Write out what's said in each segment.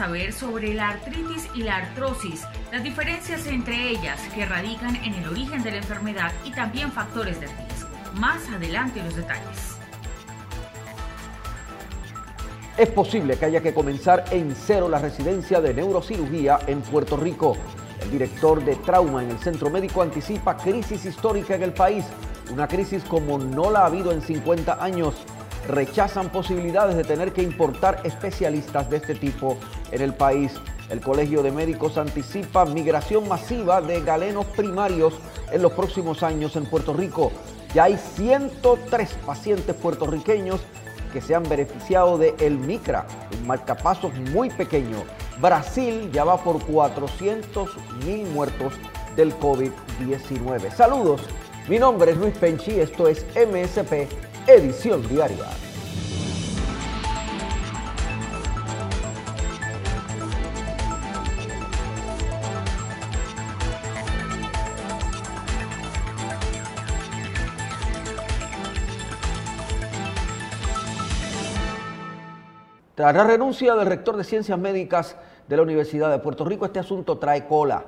Saber sobre la artritis y la artrosis, las diferencias entre ellas que radican en el origen de la enfermedad y también factores de riesgo. Más adelante los detalles. Es posible que haya que comenzar en cero la residencia de neurocirugía en Puerto Rico. El director de trauma en el centro médico anticipa crisis histórica en el país, una crisis como no la ha habido en 50 años. Rechazan posibilidades de tener que importar especialistas de este tipo en el país. El Colegio de Médicos anticipa migración masiva de galenos primarios en los próximos años en Puerto Rico. Ya hay 103 pacientes puertorriqueños que se han beneficiado de el Micra, un marcapasos muy pequeño. Brasil ya va por 400 mil muertos del COVID-19. Saludos, mi nombre es Luis Penchi, esto es MSP Edición Diaria. Tras la renuncia del rector de Ciencias Médicas de la Universidad de Puerto Rico, este asunto trae cola.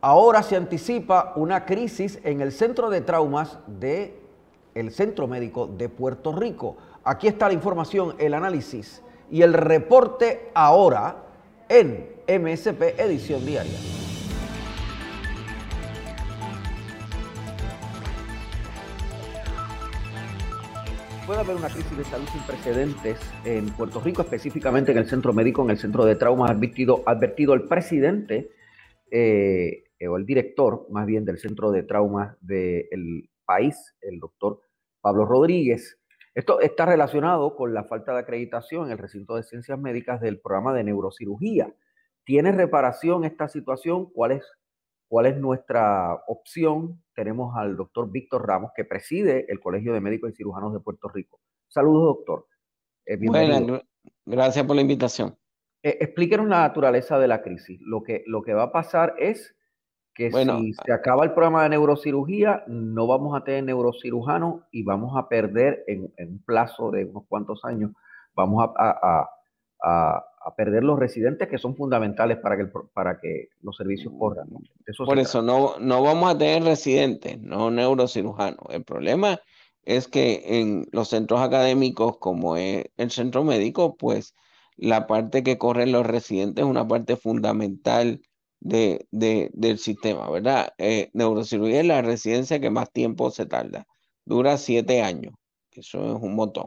Ahora se anticipa una crisis en el centro de traumas del el Centro Médico de Puerto Rico. Aquí está la información, el análisis y el reporte ahora en MSP Edición Diaria. puede haber una crisis de salud sin precedentes en Puerto Rico, específicamente en el centro médico, en el centro de traumas, advertido, advertido el presidente eh, o el director, más bien, del centro de traumas del país, el doctor Pablo Rodríguez. Esto está relacionado con la falta de acreditación en el recinto de ciencias médicas del programa de neurocirugía. ¿Tiene reparación esta situación? ¿Cuál es ¿Cuál es nuestra opción? Tenemos al doctor Víctor Ramos, que preside el Colegio de Médicos y Cirujanos de Puerto Rico. Saludos, doctor. Eh, bueno, gracias por la invitación. Eh, explíquenos la naturaleza de la crisis. Lo que, lo que va a pasar es que si se acaba el programa de neurocirugía, no vamos a tener neurocirujanos y vamos a perder en, un plazo de unos cuantos años, vamos a a perder los residentes que son fundamentales para que, para que los servicios mm, corran. Por eso no, no vamos a tener residentes, no neurocirujanos. El problema es que en los centros académicos, como es el centro médico, pues la parte que corren los residentes es una parte fundamental de, del sistema, ¿verdad? Eh, neurocirugía es la residencia que más tiempo se tarda, dura siete años, eso es un montón.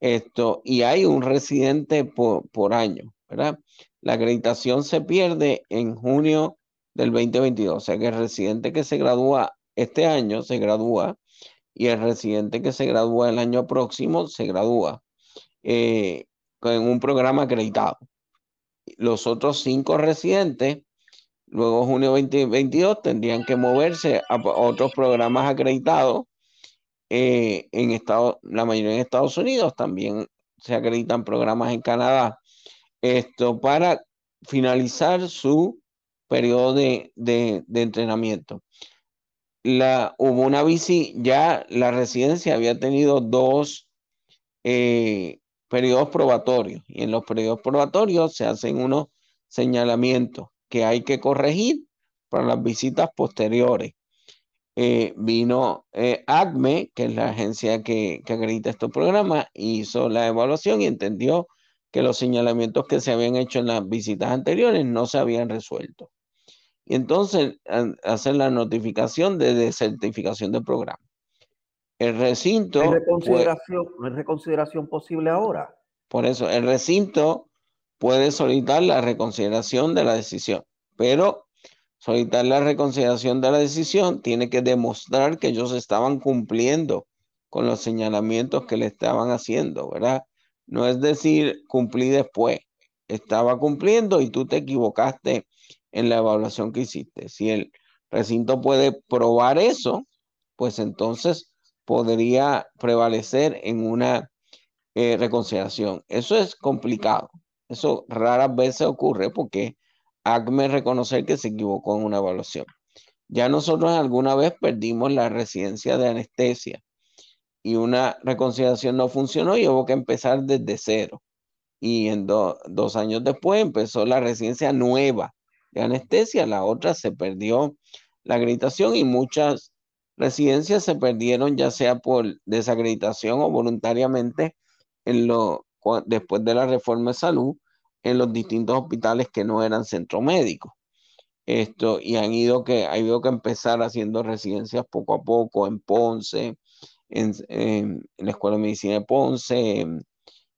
Esto, y hay un residente por, año, ¿verdad? La acreditación se pierde en junio del 2022, o sea que el residente que se gradúa este año se gradúa y el residente que se gradúa el año próximo se gradúa eh, en un programa acreditado. Los otros cinco residentes, luego junio 2022, tendrían que moverse a otros programas acreditados eh, en Estados, la mayoría en Estados Unidos, también se acreditan programas en Canadá, esto para finalizar su periodo de, entrenamiento. La, hubo una bici, ya la residencia había tenido dos eh, periodos probatorios y en los periodos probatorios se hacen unos señalamientos que hay que corregir para las visitas posteriores. Eh, vino eh, ACME, que es la agencia que, acredita estos programas, hizo la evaluación y entendió que los señalamientos que se habían hecho en las visitas anteriores no se habían resuelto. Y entonces hacen la notificación de desertificación del programa. El recinto... ¿No reconsideración, ¿No hay reconsideración posible ahora? Por eso, el recinto puede solicitar la reconsideración de la decisión, pero solicitar la reconsideración de la decisión, tiene que demostrar que ellos estaban cumpliendo con los señalamientos que le estaban haciendo, ¿verdad? No es decir, cumplí después, estaba cumpliendo y tú te equivocaste en la evaluación que hiciste. Si el recinto puede probar eso, pues entonces podría prevalecer en una eh, reconciliación. Eso es complicado. Eso raras veces ocurre porque ACME reconocer que se equivocó en una evaluación. Ya nosotros alguna vez perdimos la residencia de anestesia y una reconciliación no funcionó y hubo que empezar desde cero. Y en dos años después empezó la residencia nueva de anestesia, la otra se perdió la acreditación y muchas residencias se perdieron ya sea por desacreditación o voluntariamente en lo, después de la reforma de salud en los distintos hospitales que no eran centro médico. Esto, y han ido que, ha ido que empezar haciendo residencias poco a poco en Ponce, en, la Escuela de Medicina de Ponce,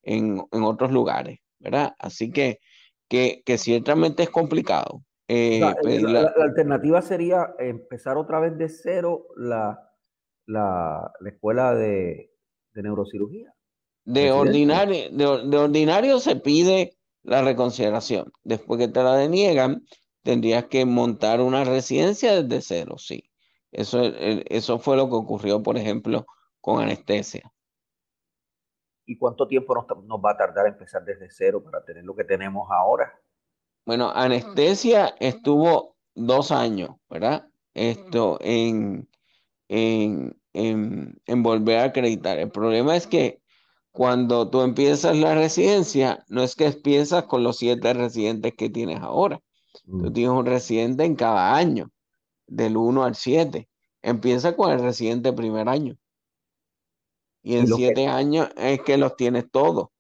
en, otros lugares, ¿verdad? Así que, que, ciertamente es complicado. Eh, la, alternativa sería empezar otra vez de cero la, la, escuela de, neurocirugía. De ordinario, de, ordinario se pide la reconsideración. Después que te la deniegan, tendrías que montar una residencia desde cero, sí. Eso, eso fue lo que ocurrió, por ejemplo, con anestesia. ¿Y cuánto tiempo nos, va a tardar empezar desde cero para tener lo que tenemos ahora? Bueno, anestesia estuvo dos años, ¿verdad? Esto en, en, en, volver a acreditar. El problema es que cuando tú empiezas la residencia, no es que empiezas con los siete residentes que tienes ahora. Tú mm. tienes un residente en cada año, del 1 al 7. Empieza con el residente primer año. Y en siete años es que los tienes todos.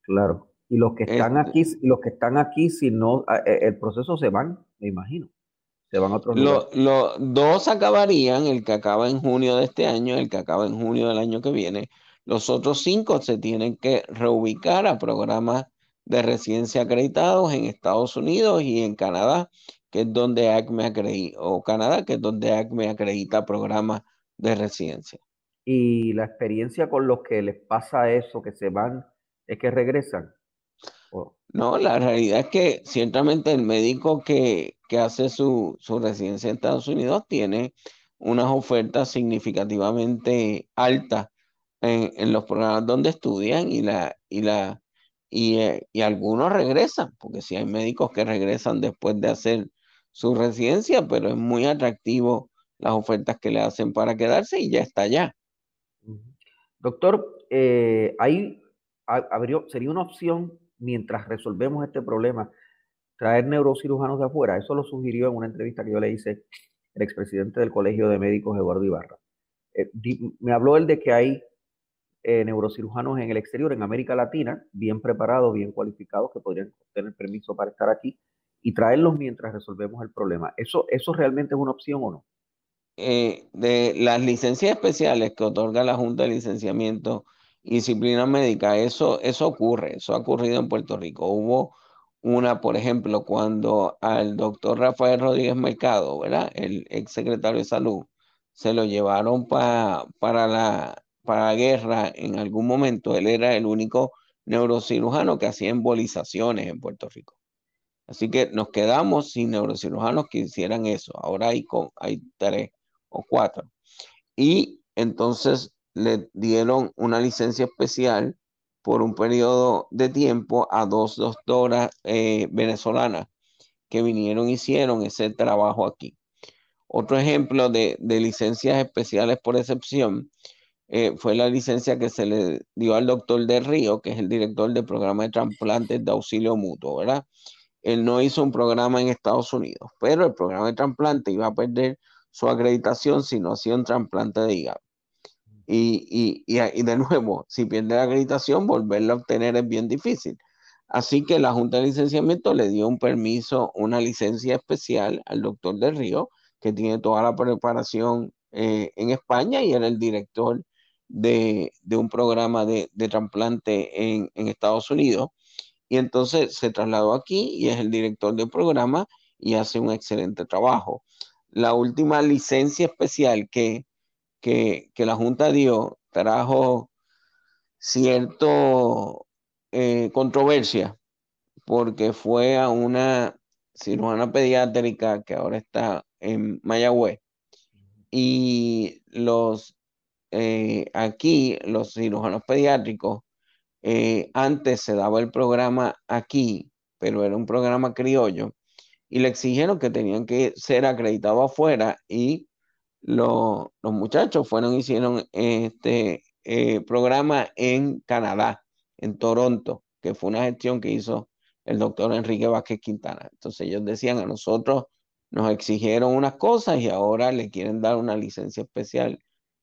Claro. Y los que están este aquí, los que están aquí, si no, e, el proceso se van, me imagino. Se van a otros Los dos acabarían, el que acaba en junio de este año, el que acaba en junio del año que viene. Los otros cinco se tienen que reubicar a programas de residencia acreditados en Estados Unidos y en Canadá, que es donde ACME acredita, o Canadá, que es donde ACME acredita programas de residencia y la experiencia con los que les pasa eso, que se van, es que regresan. No, la realidad es que ciertamente el médico que, hace su, residencia en Estados Unidos tiene unas ofertas significativamente altas en, los programas donde estudian y la y la y, eh, y, algunos regresan, porque si hay médicos que regresan después de hacer su residencia, pero es muy atractivo las ofertas que le hacen para quedarse y ya está allá. Doctor, eh, ahí sería una opción mientras resolvemos este problema traer neurocirujanos de afuera. Eso lo sugirió en una entrevista que yo le hice el expresidente del Colegio de Médicos, Eduardo Ibarra. Eh, me habló él de que hay eh, neurocirujanos en el exterior, en América Latina, bien preparados, bien cualificados, que podrían tener permiso para estar aquí y traerlos mientras resolvemos el problema. ¿Eso, eso realmente es una opción o no? Eh, de las licencias especiales que otorga la Junta de Licenciamiento y Disciplina Médica, eso, eso ocurre, eso ha ocurrido en Puerto Rico. Hubo una, por ejemplo, cuando al doctor Rafael Rodríguez Mercado, ¿verdad? El ex secretario de Salud, se lo llevaron para, la, para la guerra en algún momento. Él era el único neurocirujano que hacía embolizaciones en Puerto Rico. Así que nos quedamos sin neurocirujanos que hicieran eso. Ahora hay, tres o cuatro. Y entonces le dieron una licencia especial por un periodo de tiempo a dos doctoras eh, venezolanas que vinieron y hicieron ese trabajo aquí. Otro ejemplo de, licencias especiales por excepción eh, fue la licencia que se le dio al doctor de Río, que es el director del programa de trasplantes de auxilio mutuo, ¿verdad? Él no hizo un programa en Estados Unidos, pero el programa de trasplante iba a perder su acreditación si no hacía un trasplante de hígado. Y, y, de nuevo, si pierde la acreditación, volverla a obtener es bien difícil. Así que la Junta de Licenciamiento le dio un permiso, una licencia especial al doctor del Río, que tiene toda la preparación eh, en España y era el director de, un programa de, trasplante en, en, Estados Unidos. Y entonces se trasladó aquí y es el director del programa y hace un excelente trabajo la última licencia especial que, que, la Junta dio trajo cierto eh, controversia porque fue a una cirujana pediátrica que ahora está en Mayagüez. Y los eh, aquí, los cirujanos pediátricos, eh, antes se daba el programa aquí, pero era un programa criollo, y le exigieron que tenían que ser acreditados afuera y los muchachos fueron, hicieron este eh, programa en Canadá, en Toronto, que fue una gestión que hizo el doctor Enrique Vázquez Quintana. Entonces ellos decían a nosotros nos exigieron unas cosas y ahora le quieren dar una licencia especial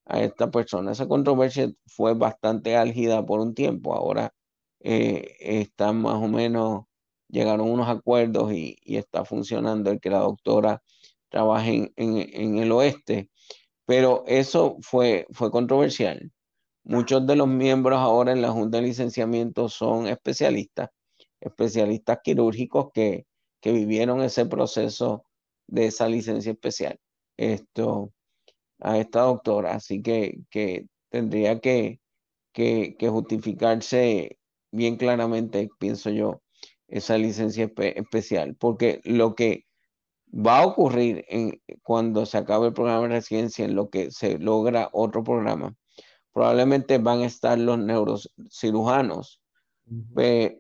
a esta persona. Esa controversia fue bastante álgida por un tiempo. Ahora eh, están más o menos, llegaron unos acuerdos y, está funcionando el que la doctora trabaje en, el oeste. Pero eso fue, fue controversial. Muchos de los miembros ahora en la Junta de Licenciamiento son especialistas, especialistas quirúrgicos que, que vivieron ese proceso de esa licencia especial. Esto, a esta doctora, así que, que tendría que, que, justificarse bien claramente, pienso yo, esa licencia especial, porque lo que va a ocurrir en, cuando se acabe el programa de residencia, en lo que se logra otro programa, probablemente van a estar los neurocirujanos,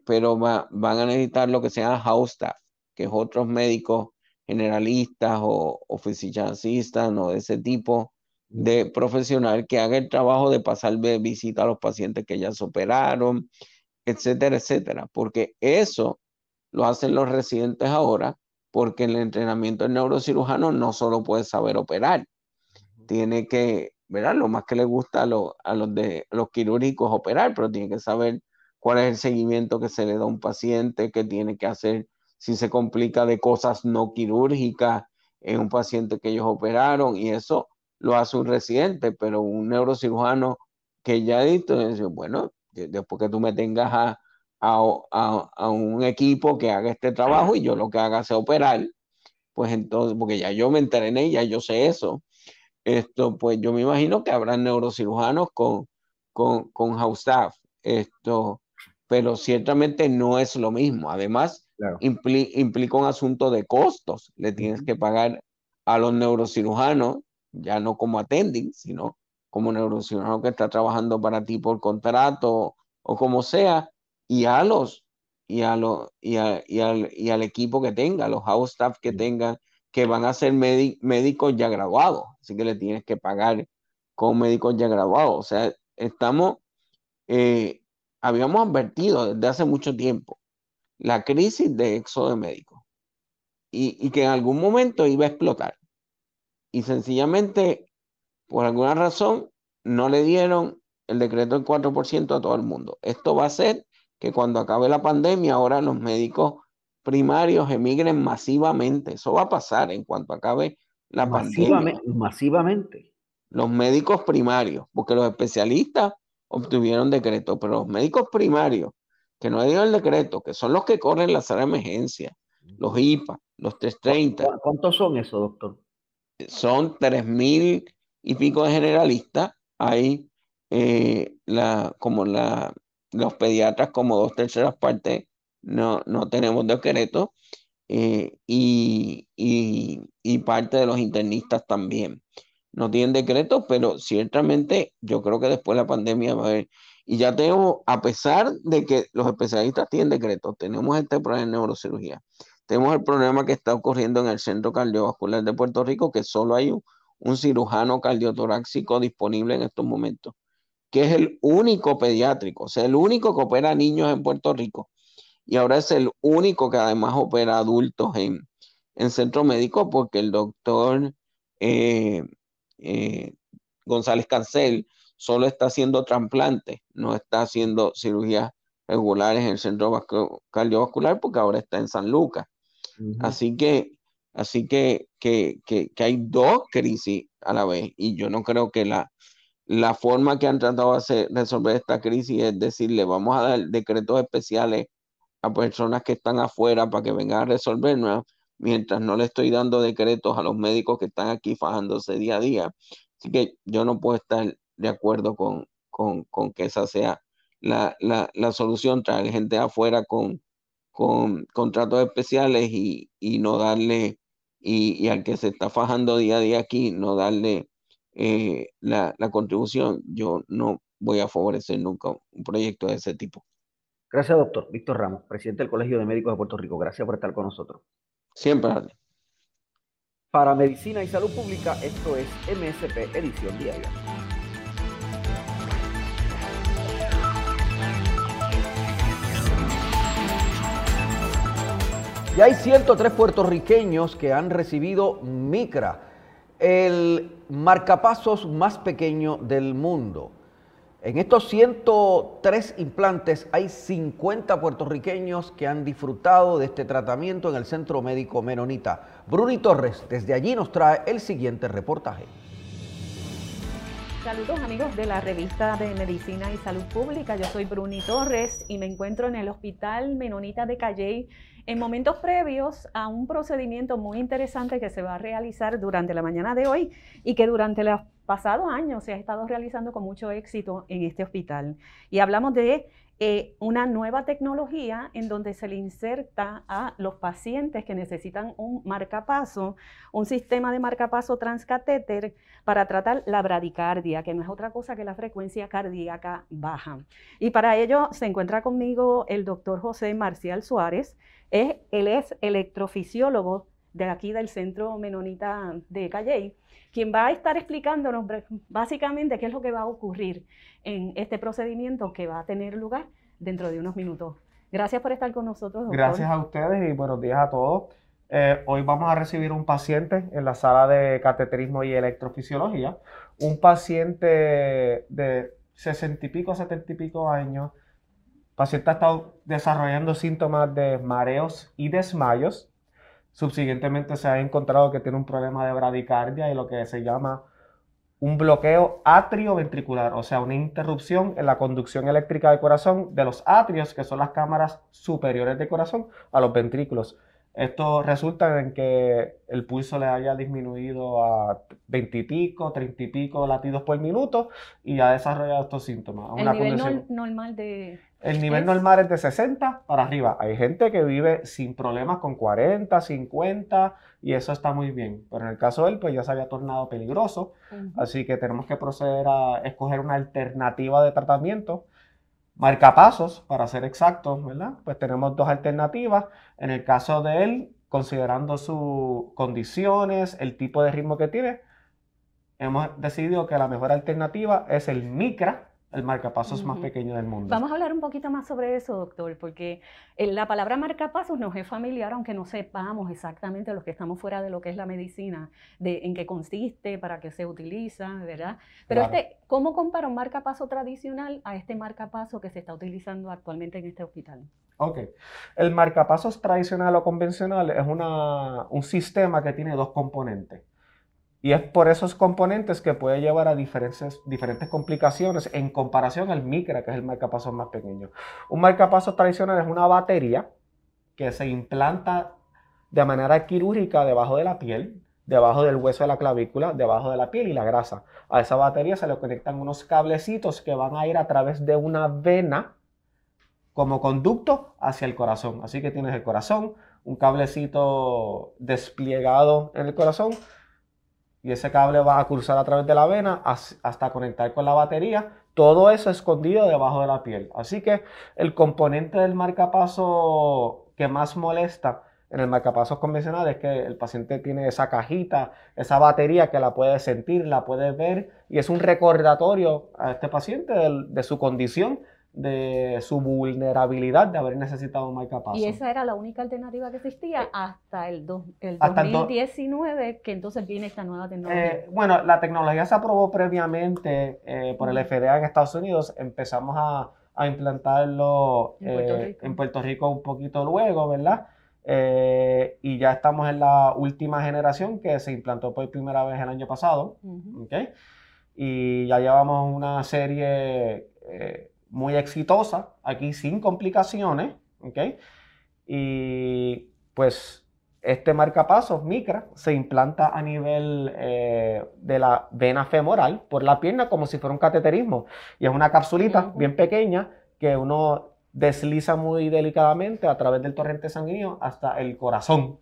pero van a necesitar lo que se llama house staff, que es otros médicos generalistas o, o o de ese tipo de profesional que haga el trabajo de pasar de visita a los pacientes que ya se operaron, etcétera, etcétera, porque eso lo hacen los residentes ahora, porque el entrenamiento del neurocirujano no solo puede saber operar, tiene que, ¿verdad? Lo más que le gusta a, a los, de, los quirúrgicos operar, pero tiene que saber cuál es el seguimiento que se le da a un paciente, qué tiene que hacer si se complica de cosas no quirúrgicas en un paciente que ellos operaron y eso lo hace un residente, pero un neurocirujano que ya ha dicho, bueno, después que tú me tengas a, a, un equipo que haga este trabajo y yo lo que haga es operar, pues entonces, porque ya yo me entrené, ya yo sé eso, esto, pues yo me imagino que habrá neurocirujanos con, con, con house staff, esto, pero ciertamente no es lo mismo. Además, implica un asunto de costos. Le tienes que pagar a los neurocirujanos, ya no como attending, sino como neurocirujano que está trabajando para ti por contrato o como sea, y a los y a los y, y, al, y al equipo que tenga, los house staff que tengan, que van a ser médicos ya graduados, así que le tienes que pagar con médicos ya graduados. O sea, estamos, eh, habíamos advertido desde hace mucho tiempo la crisis de éxodo de médicos y, que en algún momento iba a explotar. Y sencillamente, por alguna razón, no le dieron el decreto del 4% a todo el mundo. Esto va a hacer que cuando acabe la pandemia, ahora los médicos primarios emigren masivamente. Eso va a pasar en cuanto acabe la pandemia. Masivamente. Los médicos primarios, porque los especialistas obtuvieron decreto, pero los médicos primarios que no digan el decreto, que son los que corren la sala de emergencia, los IPA, los 330. ¿Cuántos son esos, doctor? Son tres mil y pico de generalistas. Hay eh, la, como la, los pediatras, como dos terceras partes, no, no tenemos decreto. Eh, y, y, y, parte de los internistas también. No tienen decreto, pero ciertamente yo creo que después de la pandemia va a haber y ya tenemos, a pesar de que los especialistas tienen decretos, tenemos este problema de neurocirugía. Tenemos el problema que está ocurriendo en el Centro Cardiovascular de Puerto Rico, que solo hay un, cirujano cardiotoráxico disponible en estos momentos, que es el único pediátrico, o sea, el único que opera niños en Puerto Rico. Y ahora es el único que además opera adultos en, en centro médico, porque el doctor eh, eh, González Cancel solo está haciendo trasplantes, no está haciendo cirugías regulares en el centro cardiovascular porque ahora está en San Lucas. Así que, así que, que, que, hay dos crisis a la vez y yo no creo que la, la forma que han tratado de resolver esta crisis es decirle, vamos a dar decretos especiales a personas que están afuera para que vengan a resolvernos, mientras no le estoy dando decretos a los médicos que están aquí fajándose día a día. Así que yo no puedo estar de acuerdo con, con, con que esa sea la, la, la, solución, traer gente afuera con, con contratos especiales y, no darle, y, al que se está fajando día a día aquí, no darle eh, la, la contribución, yo no voy a favorecer nunca un proyecto de ese tipo. Gracias, doctor. Víctor Ramos, presidente del Colegio de Médicos de Puerto Rico. Gracias por estar con nosotros. Siempre, Para Medicina y Salud Pública, esto es MSP Edición Diaria. Y hay 103 puertorriqueños que han recibido MICRA, el marcapasos más pequeño del mundo. En estos 103 implantes hay 50 puertorriqueños que han disfrutado de este tratamiento en el Centro Médico Menonita. Bruni Torres desde allí nos trae el siguiente reportaje. Saludos amigos de la revista de Medicina y Salud Pública. Yo soy Bruni Torres y me encuentro en el Hospital Menonita de Calley en momentos previos a un procedimiento muy interesante que se va a realizar durante la mañana de hoy y que durante los pasados años se ha estado realizando con mucho éxito en este hospital. Y hablamos de eh, una nueva tecnología en donde se le inserta a los pacientes que necesitan un marcapaso, un sistema de marcapaso transcatéter para tratar la bradicardia, que no es otra cosa que la frecuencia cardíaca baja. Y para ello se encuentra conmigo el doctor José Marcial Suárez. Es, él es electrofisiólogo de aquí del Centro Menonita de Calley, quien va a estar explicándonos básicamente qué es lo que va a ocurrir en este procedimiento que va a tener lugar dentro de unos minutos. Gracias por estar con nosotros. Doctor. Gracias a ustedes y buenos días a todos. Eh, hoy vamos a recibir un paciente en la sala de cateterismo y electrofisiología, un paciente de 60 y pico, 70 y pico años. El paciente ha estado desarrollando síntomas de mareos y desmayos. Subsiguientemente se ha encontrado que tiene un problema de bradicardia y lo que se llama un bloqueo atrioventricular, o sea, una interrupción en la conducción eléctrica del corazón de los atrios, que son las cámaras superiores del corazón, a los ventrículos. Esto resulta en que el pulso le haya disminuido a 20 y pico, 30 y pico latidos por minuto y ha desarrollado estos síntomas. El nivel normal de... El nivel normal es de 60 para arriba. Hay gente que vive sin problemas con 40, 50 y eso está muy bien. Pero en el caso de él, pues ya se había tornado peligroso. Así que tenemos que proceder a escoger una alternativa de tratamiento. Marcapasos, para ser exactos, ¿verdad? Pues tenemos dos alternativas. En el caso de él, considerando sus condiciones, el tipo de ritmo que tiene, hemos decidido que la mejor alternativa es el MICRA, el marcapasos más pequeño del mundo. Vamos a hablar un poquito más sobre eso, doctor, porque eh, la palabra marcapasos nos es familiar, aunque no sepamos exactamente los que estamos fuera de lo que es la medicina, de en qué consiste, para qué se utiliza, ¿verdad? Pero este, ¿cómo compara un marcapaso tradicional a este marcapaso que se está utilizando actualmente en este hospital? Ok. El marcapasos tradicional o convencional es una, un sistema que tiene dos componentes. Y es por esos componentes que puede llevar a diferentes, diferentes complicaciones en comparación al micra, que es el marcapasos más pequeño. Un marcapasos tradicional es una batería que se implanta de manera quirúrgica debajo de la piel, debajo del hueso de la clavícula, debajo de la piel y la grasa. A esa batería se le conectan unos cablecitos que van a ir a través de una vena como conducto hacia el corazón. Así que tienes el corazón, un cablecito desplegado en el corazón y ese cable va a cruzar a través de la vena hasta conectar con la batería. Todo eso escondido debajo de la piel. Así que el componente del marcapaso que más molesta en el marcapasos convencional es que el paciente tiene esa cajita, esa batería que la puede sentir, la puede ver y es un recordatorio a este paciente de su condición de su vulnerabilidad de haber necesitado un marcapaso. Y esa era la única alternativa que existía eh, hasta el, 2019, que entonces viene esta nueva tecnología. Eh, bueno, la tecnología se aprobó previamente eh, por el FDA en Estados Unidos. Empezamos a, implantarlo en Puerto, Rico un poquito luego, ¿verdad? y ya estamos en la última generación que se implantó por primera vez el año pasado. Y ya llevamos una serie muy exitosa, aquí sin complicaciones, ¿ok? Y pues este marcapasos micra se implanta a nivel eh, de la vena femoral por la pierna como si fuera un cateterismo. Y es una capsulita bien pequeña que uno desliza muy delicadamente a través del torrente sanguíneo hasta el corazón.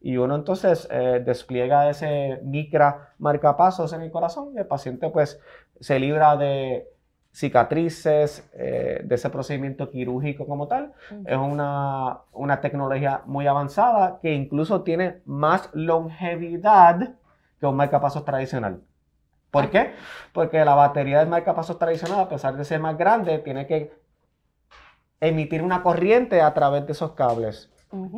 Y uno entonces eh, despliega ese micra marcapasos en el corazón y el paciente pues se libra de cicatrices, eh, de ese procedimiento quirúrgico como tal. Es una, una, tecnología muy avanzada que incluso tiene más longevidad que un marcapasos tradicional. ¿Por qué? Porque la batería del marcapasos tradicional, a pesar de ser más grande, tiene que emitir una corriente a través de esos cables.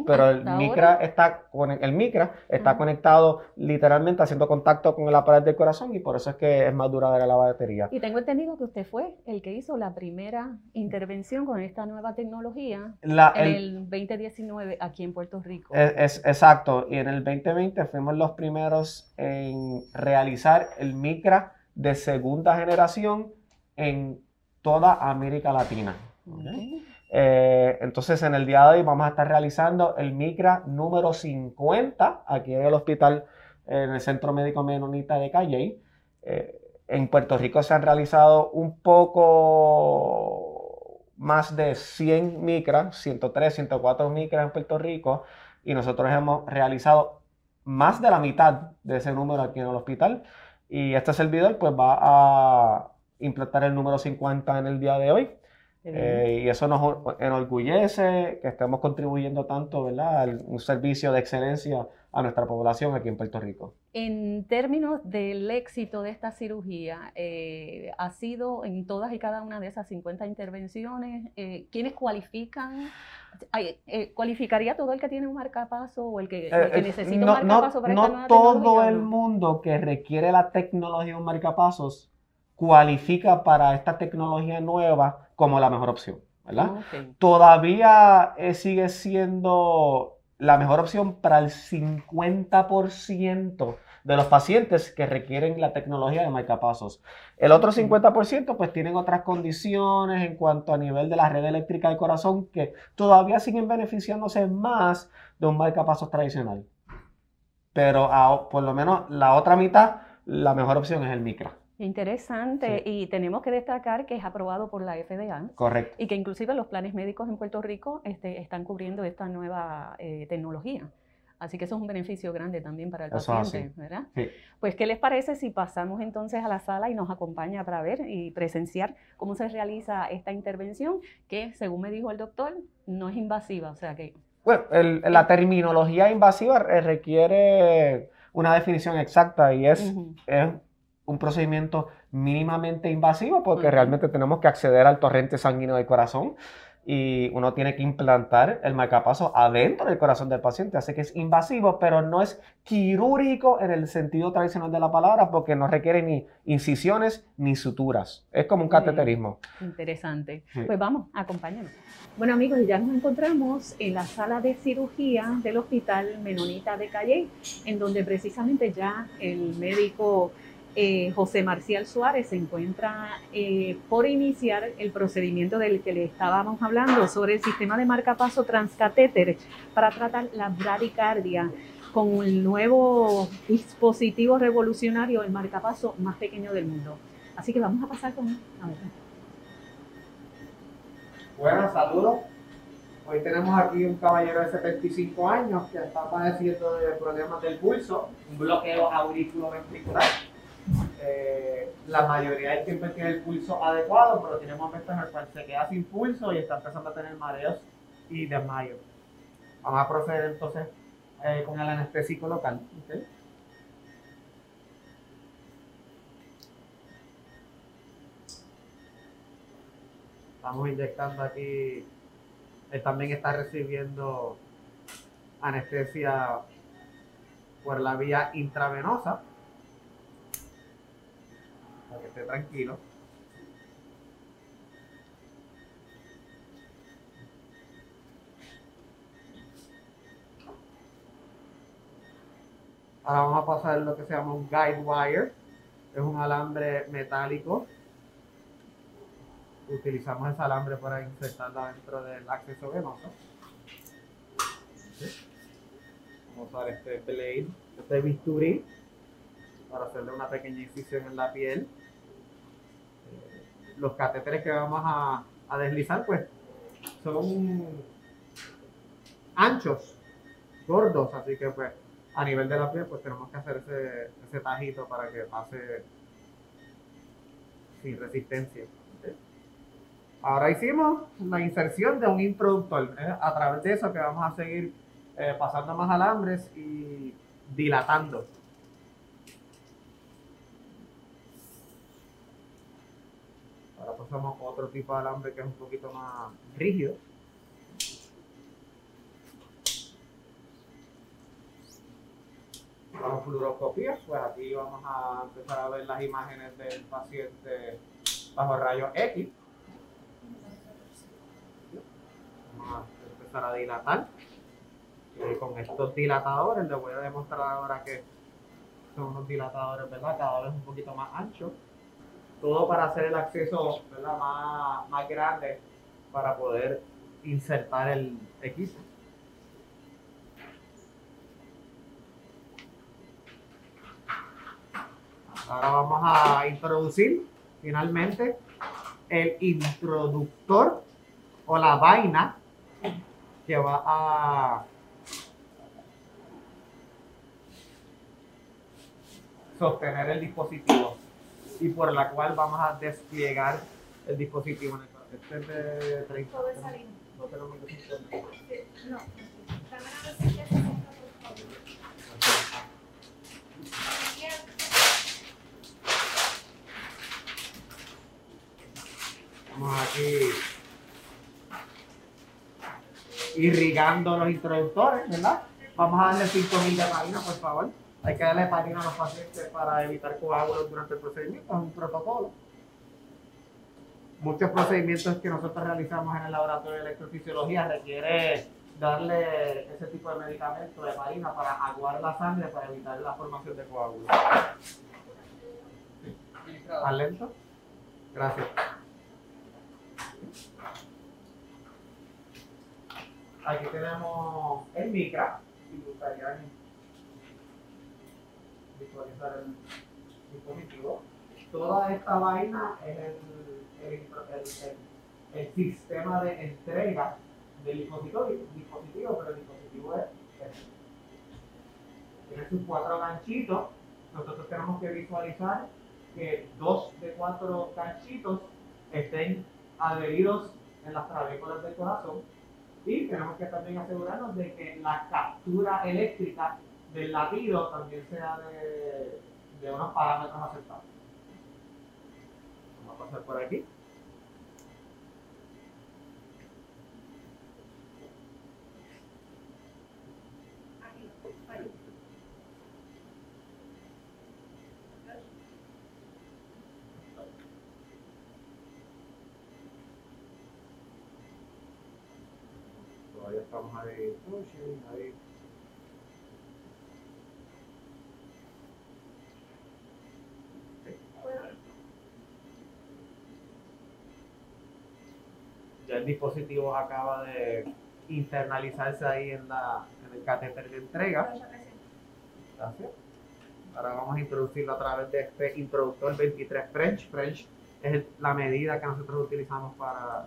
Pero el micra, está, el micra está conectado literalmente haciendo contacto con la pared del corazón y por eso es que es más duradera la batería. Y tengo entendido que usted fue el que hizo la primera intervención con esta nueva tecnología en el, 2019 aquí en Puerto Rico. Es, exacto, y en el 2020 fuimos los primeros en realizar el micra de segunda generación en toda América Latina. Eh, entonces, en el día de hoy vamos a estar realizando el MICRA número 50 aquí en el hospital, en el Centro Médico Menonita de Calle. Eh, en Puerto Rico se han realizado un poco más de 100 micras, 103, 104 micras en Puerto Rico, y nosotros hemos realizado más de la mitad de ese número aquí en el hospital. Y este servidor pues va a implantar el número 50 en el día de hoy. Eh, y eso nos enorgullece que estemos contribuyendo tanto, ¿verdad?, a un servicio de excelencia a nuestra población aquí en Puerto Rico. En términos del éxito de esta cirugía, eh, ha sido en todas y cada una de esas 50 intervenciones, eh, ¿quiénes cualifican? ¿Cualificaría todo el que tiene un marcapaso o el que, necesita un marcapaso para no esta nueva No todo el mundo que requiere la tecnología de un marcapasos cualifica para esta tecnología nueva como la mejor opción, ¿verdad? Todavía eh, sigue siendo la mejor opción para el 50% de los pacientes que requieren la tecnología de marcapasos. El otro 50% pues tienen otras condiciones en cuanto a nivel de la red eléctrica del corazón que todavía siguen beneficiándose más de un marcapasos tradicional. Pero por lo menos la otra mitad, la mejor opción es el micra. Interesante. Y tenemos que destacar que es aprobado por la FDA. Correcto. Y que inclusive los planes médicos en Puerto Rico este, están cubriendo esta nueva eh, tecnología. Así que eso es un beneficio grande también para el paciente, ¿verdad? Sí. Pues, ¿qué les parece si pasamos entonces a la sala y nos acompaña para ver y presenciar cómo se realiza esta intervención, que según me dijo el doctor, no es invasiva, o sea que... Bueno, la terminología invasiva requiere una definición exacta y es, es un procedimiento mínimamente invasivo porque realmente tenemos que acceder al torrente sanguíneo del corazón y uno tiene que implantar el marcapaso adentro del corazón del paciente. Así que es invasivo, pero no es quirúrgico en el sentido tradicional de la palabra porque no requiere ni incisiones ni suturas. Es como un cateterismo. Interesante. Pues vamos, acompáñenos. Bueno amigos, ya nos encontramos en la sala de cirugía del Hospital Menonita de Calle, en donde precisamente ya el médico eh, José Marcial Suárez se encuentra eh, por iniciar el procedimiento del que le estábamos hablando sobre el sistema de marcapaso transcatéter para tratar la bradicardia con el nuevo dispositivo revolucionario, el marcapaso más pequeño del mundo. Así que vamos a pasar con... A ver. Bueno, saludos. Hoy tenemos aquí un caballero de 75 años que está padeciendo de problemas del pulso, un bloqueo auriculoventricular eh, la mayoría del tiempo tiene el pulso adecuado, pero tiene momentos en los cuales se queda sin pulso y está empezando a tener mareos y desmayos. Vamos a proceder entonces eh, con el anestésico local. Estamos inyectando aquí. Él también está recibiendo anestesia por la vía intravenosa que esté tranquilo. Ahora vamos a pasar lo que se llama un guide wire. Es un alambre metálico. Utilizamos ese alambre para insertarla dentro del acceso venoso. Vamos a usar este blade, este bisturí, para hacerle una pequeña incisión en la piel los catéteres que vamos a, deslizar, pues son anchos, gordos, así que pues a nivel de la piel pues tenemos que hacer ese, ese tajito para que pase sin resistencia. Ahora hicimos la inserción de un introductor. A través de eso que vamos a seguir eh, pasando más alambres y dilatando. Pasamos otro tipo de alambre que es un poquito más rígido. La fluoroscopía, pues aquí vamos a empezar a ver las imágenes del paciente bajo rayos X. Vamos a empezar a dilatar. Y con estos dilatadores les voy a demostrar ahora que son unos dilatadores, ¿verdad? Cada vez un poquito más anchos. Todo para hacer el acceso. Más, más grande para poder insertar el equipo. Ahora vamos a introducir finalmente el introductor o la vaina que va a sostener el dispositivo y por la cual vamos a despliegar el dispositivo. Este es de 30. No tenemos que No. Vamos aquí irrigando los introductores, ¿verdad? Vamos a darle 5000 de marina, por favor. Hay que darle parina a los pacientes para evitar coágulos durante el procedimiento, es un protocolo. Muchos procedimientos que nosotros realizamos en el laboratorio de electrofisiología requiere darle ese tipo de medicamento de parina para aguar la sangre para evitar la formación de coágulos. ¿Más lento? Gracias. Aquí tenemos el micra, gustaría visualizar el dispositivo. Toda esta vaina es el, el, el, sistema de entrega del dispositivo, dispositivo pero el dispositivo es este. Tiene sus cuatro ganchitos. Nosotros tenemos que visualizar que dos de cuatro ganchitos estén adheridos en las trabéculas del corazón y tenemos que también asegurarnos de que la captura eléctrica del latido también sea de, de unos parámetros aceptables. Vamos a pasar por aquí. Todavía estamos ahí. ahí. El dispositivo acaba de internalizarse ahí en, la, en el catéter de entrega. Gracias. Ahora vamos a introducirlo a través de este introductor 23 French. French es la medida que nosotros utilizamos para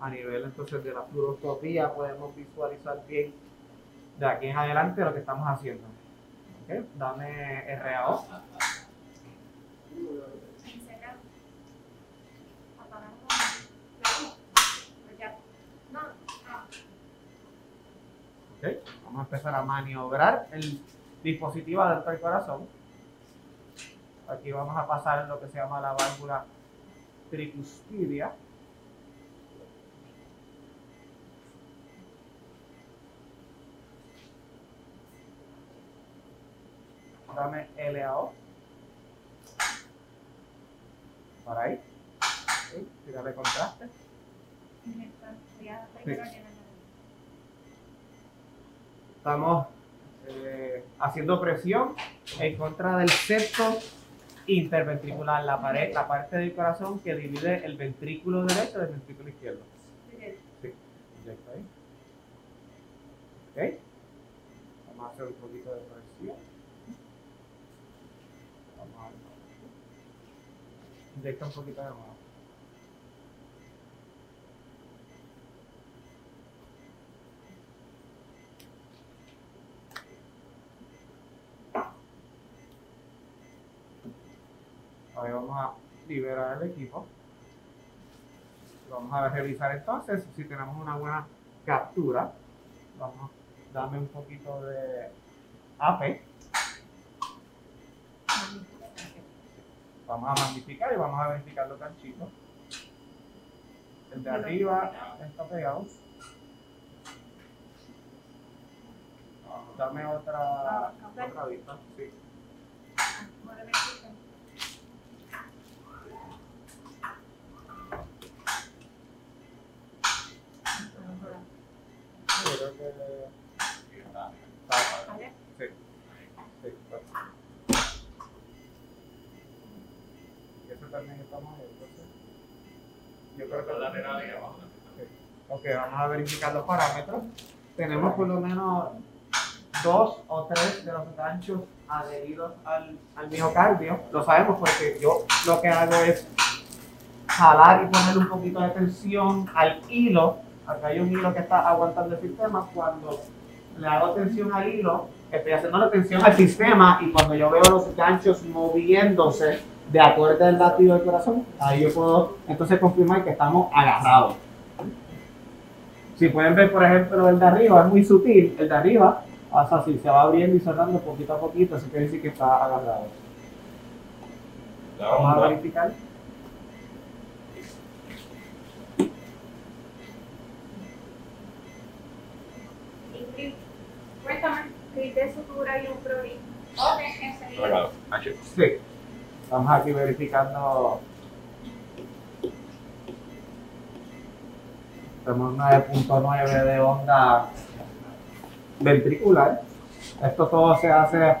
a nivel entonces de la fluoroscopía podemos visualizar bien de aquí en adelante lo que estamos haciendo. Dame RAO. Okay. Vamos a empezar a maniobrar el dispositivo adentro del corazón. Aquí vamos a pasar lo que se llama la válvula tricuspidia. Dame LAO. Por ahí. ¿Sí? Tírale contraste. Sí. Estamos eh, haciendo presión en contra del septo interventricular, la pared, la parte del corazón que divide el ventrículo derecho del ventrículo izquierdo. Sí, ahí. Ok. Vamos a hacer un poquito de presión. Inyecta un poquito de nuevo. Ahí vamos a liberar el equipo. Vamos a revisar entonces si tenemos una buena captura. Vamos, dame un poquito de AP. Vamos a magnificar y vamos a verificar los ganchitos. El de arriba está pegado. Dame otra, otra vista. Sí está, está, sí, sí, está. Y eso también estamos ahí, entonces. Yo creo que Sí. Ok, vamos a verificar los parámetros. Tenemos por lo menos dos o tres de los ganchos adheridos al, al miocardio. Lo sabemos porque yo lo que hago es jalar y ponerle un poquito de tensión al hilo. Acá hay un hilo que está aguantando el sistema. Cuando le hago tensión al hilo, estoy haciendo la tensión al sistema y cuando yo veo los ganchos moviéndose de acuerdo al latido del corazón, ahí yo puedo entonces confirmar que estamos agarrados. Si pueden ver, por ejemplo, el de arriba es muy sutil, el de arriba pasa así, se va abriendo y cerrando poquito a poquito, así quiere decir que está agarrado. Vamos a verificar. Cuéntame, de sutura y un prori. O de enseguida. Sí. Estamos aquí verificando. Tenemos 9.9 de onda ventricular. Esto todo se hace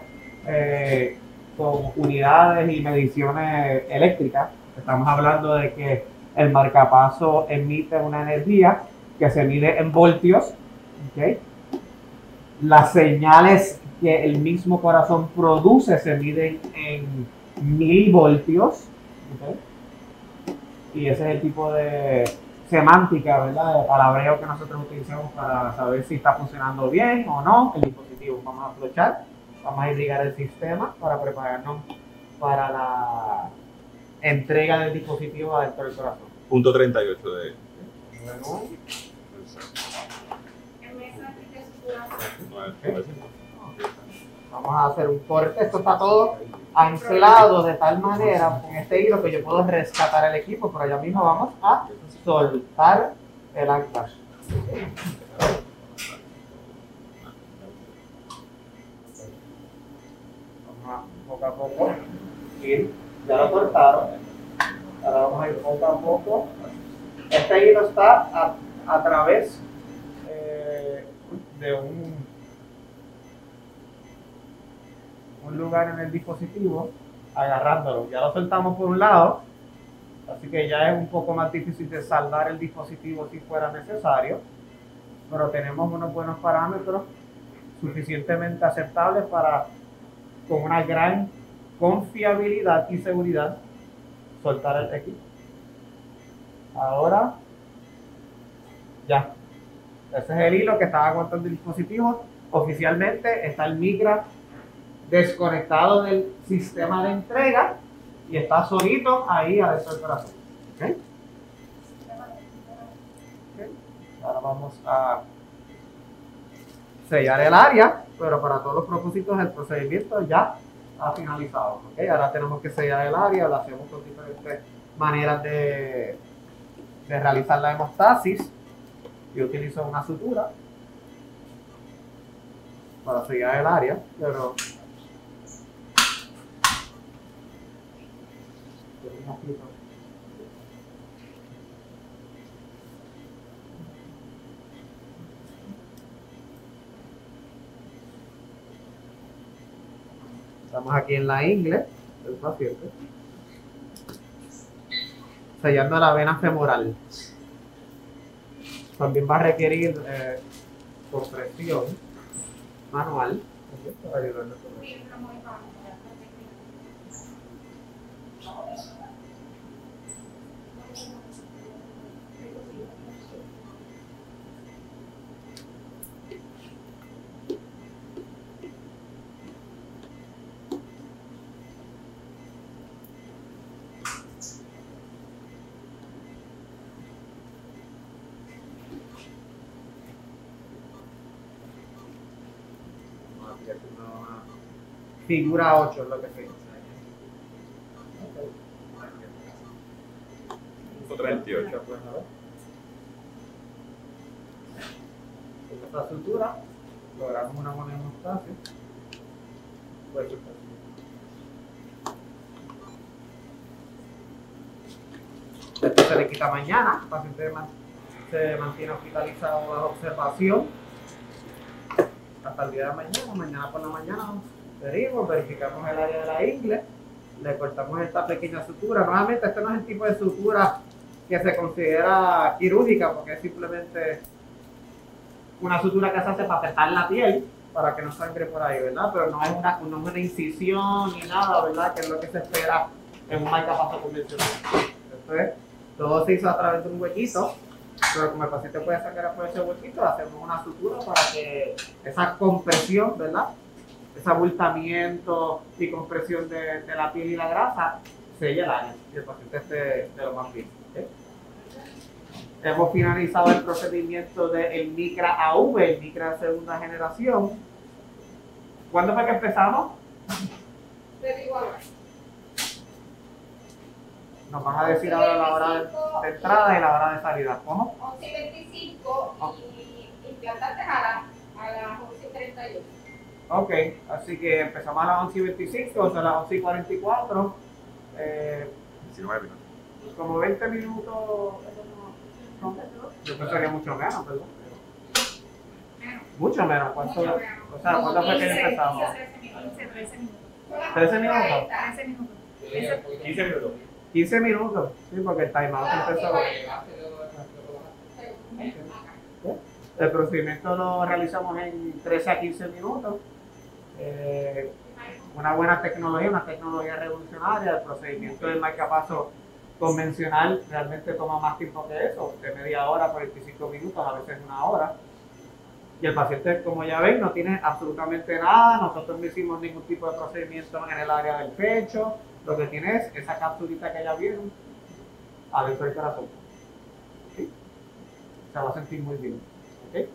eh, con unidades y mediciones eléctricas. Estamos hablando de que el marcapaso emite una energía que se mide en voltios. ¿ok? Las señales que el mismo corazón produce se miden en milivoltios. ¿ok? Y ese es el tipo de semántica, ¿verdad? De palabreo que nosotros utilizamos para saber si está funcionando bien o no el dispositivo. Vamos a aprovechar, vamos a irrigar el sistema para prepararnos para la entrega del dispositivo adentro del corazón. Punto 38 de Bueno, de sutura. Vamos a hacer un corte. Esto está todo anclado de tal manera con este hilo que yo puedo rescatar el equipo, pero ya mismo vamos a soltar el ancla. Vamos a poco a poco ir, ya lo cortaron. Ahora vamos a ir poco a poco. Este hilo está a, a través eh, de un un lugar en el dispositivo agarrándolo. Ya lo soltamos por un lado, así que ya es un poco más difícil de saldar el dispositivo si fuera necesario, pero tenemos unos buenos parámetros suficientemente aceptables para, con una gran confiabilidad y seguridad, soltar el equipo. Ahora, ya. Ese es el hilo que está aguantando el dispositivo. Oficialmente está el Migra desconectado del sistema de entrega y está solito ahí adentro del corazón. ¿ok? Ok. Ahora vamos a sellar el área, pero para todos los propósitos el procedimiento ya ha finalizado. ¿ok? Ahora tenemos que sellar el área, lo hacemos con diferentes maneras de, de realizar la hemostasis. Yo utilizo una sutura para sellar el área, pero Estamos aquí en la ingle del paciente, sellando la vena femoral. También va a requerir eh, compresión manual para ayudarnos. Filtro muy bajo. es una figura 8 es lo que dice. 38. Pues, a ver. Con esta estructura logramos una buena hemostasia. Pues, esto se le quita mañana, el paciente se mantiene hospitalizado bajo observación hasta el día de mañana. Mañana por la mañana verificamos el área de la ingle, le cortamos esta pequeña sutura. Nuevamente, este no es el tipo de sutura que se considera quirúrgica porque es simplemente una sutura que se hace para apretar la piel para que no sangre por ahí, ¿verdad? Pero no es una, no es una incisión ni nada, ¿verdad? Que es lo que se espera en un marcapaso convencional. Esto es, todo se hizo a través de un huequito, pero como el paciente puede sacar por ese huequito, hacemos una sutura para que esa compresión, ¿verdad? Ese abultamiento y compresión de, de la piel y la grasa selle el área y el paciente esté de lo más bien. Hemos finalizado el procedimiento del Micra AV, el Micra de segunda generación. ¿Cuándo fue que empezamos? Te digo ahora. Nos vas a decir ahora la hora de, de entrada y la hora de salida. ¿Cómo? 11 y 25 y implantarte a, la, a las 11 y 31. Ok, así que empezamos a las 11 y 25, o sea, a las 11 y 44. Eh, 19 minutos. como 20 minutos. no, Yo pensaría mucho menos, perdón. Menos. Mucho menos. ¿Cuánto, Mucho menos. o sea, ¿cuánto fue que 15, empezamos? 15, 13 minutos. 13 minutos. 13 minutos. 15 minutos. 15 minutos, sí, porque el timeout empezó. El procedimiento lo realizamos en 13 a 15 minutos. Eh, una buena tecnología, una tecnología revolucionaria. El procedimiento del marcapaso convencional realmente toma más tiempo que eso, de media hora, 45 minutos, a veces una hora. Y el paciente, como ya ven, no tiene absolutamente nada. Nosotros no hicimos ningún tipo de procedimiento en el área del pecho. Lo que tiene es esa capsulita que ya vieron adentro del corazón. ¿Sí? Se va a sentir muy bien. ¿ok?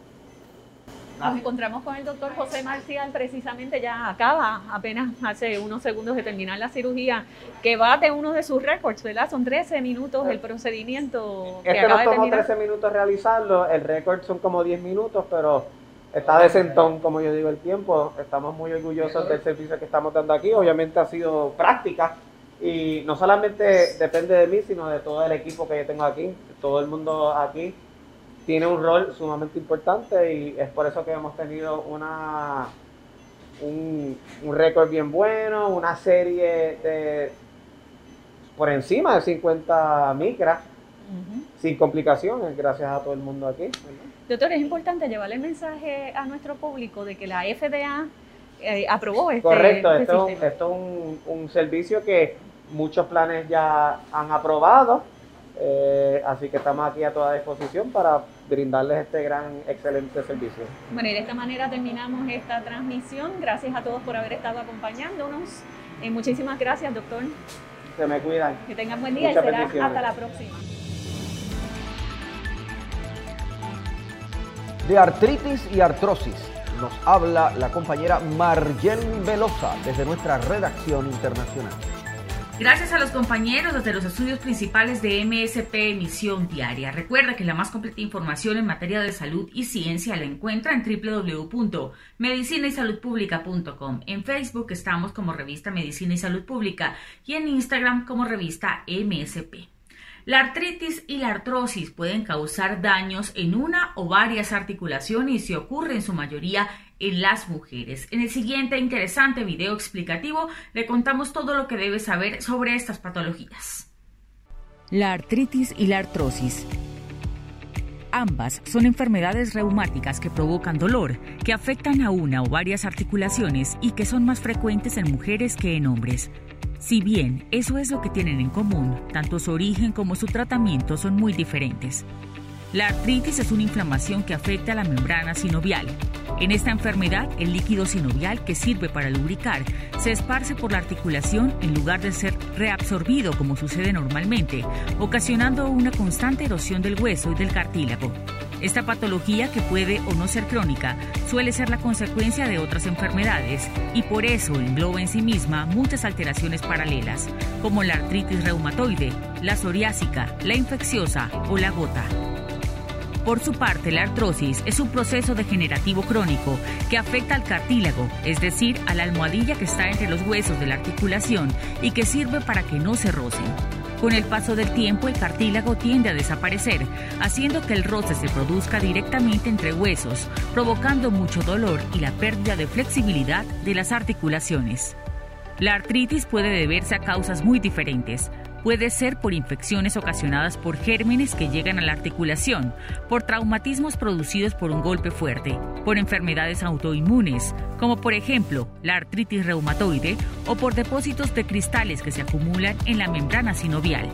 Nos encontramos con el doctor José Marcial, precisamente ya acaba, apenas hace unos segundos de terminar la cirugía, que bate uno de sus récords, ¿verdad? Son 13 minutos el procedimiento que Este acaba nos de tomó terminar. 13 minutos realizarlo, el récord son como 10 minutos, pero está de sentón, como yo digo, el tiempo. Estamos muy orgullosos del servicio que estamos dando aquí. Obviamente ha sido práctica y no solamente depende de mí, sino de todo el equipo que yo tengo aquí. Todo el mundo aquí tiene un rol sumamente importante y es por eso que hemos tenido una un, un récord bien bueno, una serie de por encima de 50 micras sin complicaciones, gracias a todo el mundo aquí. Doctor, es importante llevarle el mensaje a nuestro público de que la FDA eh, aprobó este, Correcto, este esto, es un- sistema. esto es un, un servicio que muchos planes ya han aprobado, eh, así que estamos aquí a toda disposición para brindarles este gran, excelente servicio. Bueno, y de esta manera terminamos esta transmisión. Gracias a todos por haber estado acompañándonos. Eh, muchísimas gracias, doctor. Se me cuidan. Que tengan buen día Muchas y será hasta la próxima. De artritis y artrosis nos habla la compañera Margel Velosa desde nuestra redacción internacional. Gracias a los compañeros desde los estudios principales de MSP Emisión Diaria. Recuerda que la más completa información en materia de salud y ciencia la encuentra en www.medicinaysaludpublica.com. En Facebook estamos como revista Medicina y Salud Pública y en Instagram como revista MSP. La artritis y la artrosis pueden causar daños en una o varias articulaciones y ocurre en su mayoría en las mujeres. En el siguiente interesante video explicativo le contamos todo lo que debe saber sobre estas patologías. La artritis y la artrosis. Ambas son enfermedades reumáticas que provocan dolor, que afectan a una o varias articulaciones y que son más frecuentes en mujeres que en hombres. Si bien eso es lo que tienen en común, tanto su origen como su tratamiento son muy diferentes. La artritis es una inflamación que afecta a la membrana sinovial. En esta enfermedad, el líquido sinovial que sirve para lubricar se esparce por la articulación en lugar de ser reabsorbido como sucede normalmente, ocasionando una constante erosión del hueso y del cartílago. Esta patología, que puede o no ser crónica, suele ser la consecuencia de otras enfermedades y por eso engloba en sí misma muchas alteraciones paralelas, como la artritis reumatoide, la psoriásica, la infecciosa o la gota. Por su parte, la artrosis es un proceso degenerativo crónico que afecta al cartílago, es decir, a la almohadilla que está entre los huesos de la articulación y que sirve para que no se rocen. Con el paso del tiempo, el cartílago tiende a desaparecer, haciendo que el roce se produzca directamente entre huesos, provocando mucho dolor y la pérdida de flexibilidad de las articulaciones. La artritis puede deberse a causas muy diferentes, Puede ser por infecciones ocasionadas por gérmenes que llegan a la articulación, por traumatismos producidos por un golpe fuerte, por enfermedades autoinmunes, como por ejemplo la artritis reumatoide, o por depósitos de cristales que se acumulan en la membrana sinovial.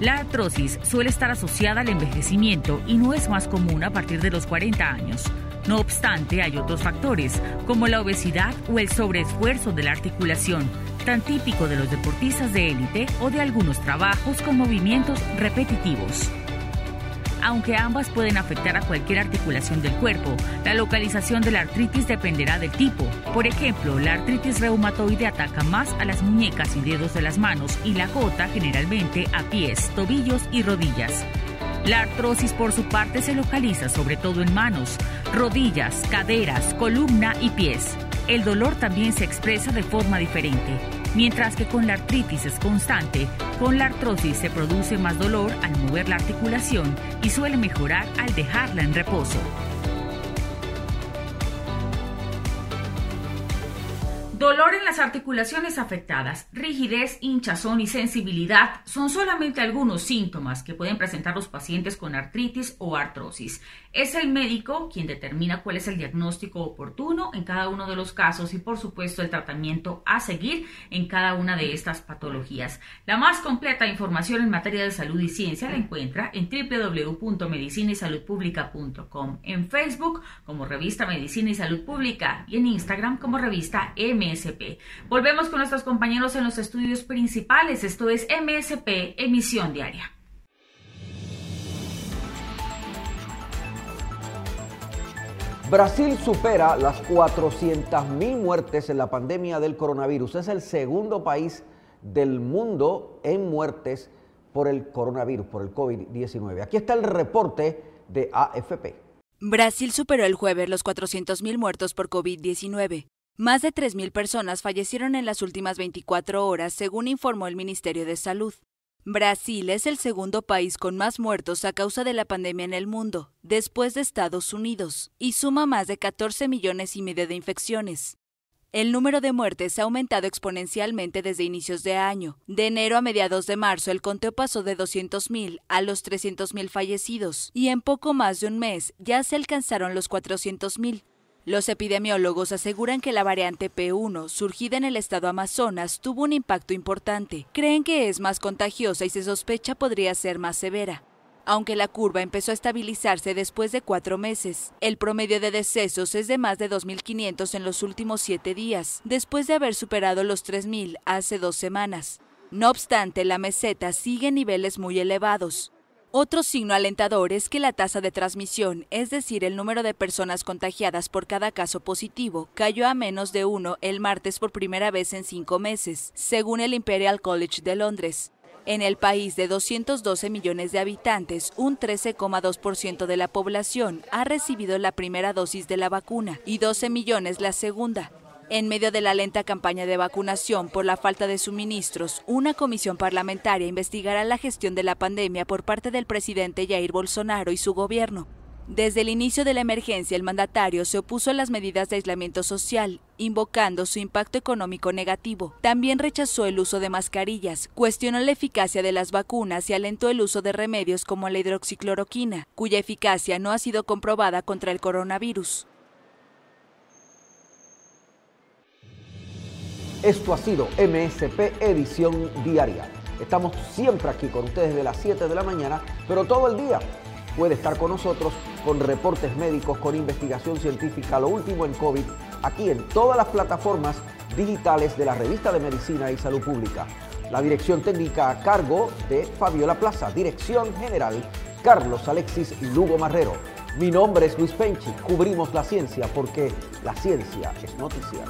La artrosis suele estar asociada al envejecimiento y no es más común a partir de los 40 años. No obstante, hay otros factores, como la obesidad o el sobreesfuerzo de la articulación, tan típico de los deportistas de élite o de algunos trabajos con movimientos repetitivos. Aunque ambas pueden afectar a cualquier articulación del cuerpo, la localización de la artritis dependerá del tipo. Por ejemplo, la artritis reumatoide ataca más a las muñecas y dedos de las manos y la gota generalmente a pies, tobillos y rodillas. La artrosis por su parte se localiza sobre todo en manos, rodillas, caderas, columna y pies. El dolor también se expresa de forma diferente. Mientras que con la artritis es constante, con la artrosis se produce más dolor al mover la articulación y suele mejorar al dejarla en reposo. Dolor en las articulaciones afectadas, rigidez, hinchazón y sensibilidad son solamente algunos síntomas que pueden presentar los pacientes con artritis o artrosis. Es el médico quien determina cuál es el diagnóstico oportuno en cada uno de los casos y por supuesto el tratamiento a seguir en cada una de estas patologías. La más completa información en materia de salud y ciencia la encuentra en www.medicinaysaludpublica.com, en Facebook como revista Medicina y Salud Pública y en Instagram como revista MS MSP. Volvemos con nuestros compañeros en los estudios principales. Esto es MSP, emisión diaria. Brasil supera las 400.000 muertes en la pandemia del coronavirus. Es el segundo país del mundo en muertes por el coronavirus, por el COVID-19. Aquí está el reporte de AFP. Brasil superó el jueves los 400.000 muertos por COVID-19. Más de 3.000 personas fallecieron en las últimas 24 horas, según informó el Ministerio de Salud. Brasil es el segundo país con más muertos a causa de la pandemia en el mundo, después de Estados Unidos, y suma más de 14 millones y medio de infecciones. El número de muertes ha aumentado exponencialmente desde inicios de año. De enero a mediados de marzo, el conteo pasó de 200.000 a los 300.000 fallecidos, y en poco más de un mes ya se alcanzaron los 400.000. Los epidemiólogos aseguran que la variante P1, surgida en el estado Amazonas, tuvo un impacto importante. Creen que es más contagiosa y se sospecha podría ser más severa. Aunque la curva empezó a estabilizarse después de cuatro meses, el promedio de decesos es de más de 2.500 en los últimos siete días, después de haber superado los 3.000 hace dos semanas. No obstante, la meseta sigue niveles muy elevados. Otro signo alentador es que la tasa de transmisión, es decir, el número de personas contagiadas por cada caso positivo, cayó a menos de uno el martes por primera vez en cinco meses, según el Imperial College de Londres. En el país de 212 millones de habitantes, un 13,2% de la población ha recibido la primera dosis de la vacuna y 12 millones la segunda, en medio de la lenta campaña de vacunación por la falta de suministros, una comisión parlamentaria investigará la gestión de la pandemia por parte del presidente Jair Bolsonaro y su gobierno. Desde el inicio de la emergencia, el mandatario se opuso a las medidas de aislamiento social, invocando su impacto económico negativo. También rechazó el uso de mascarillas, cuestionó la eficacia de las vacunas y alentó el uso de remedios como la hidroxicloroquina, cuya eficacia no ha sido comprobada contra el coronavirus. Esto ha sido MSP Edición Diaria. Estamos siempre aquí con ustedes de las 7 de la mañana, pero todo el día puede estar con nosotros con reportes médicos, con investigación científica, lo último en COVID, aquí en todas las plataformas digitales de la revista de Medicina y Salud Pública. La dirección técnica a cargo de Fabiola Plaza, dirección general Carlos Alexis Lugo Marrero. Mi nombre es Luis Penchi, cubrimos la ciencia porque la ciencia es noticia.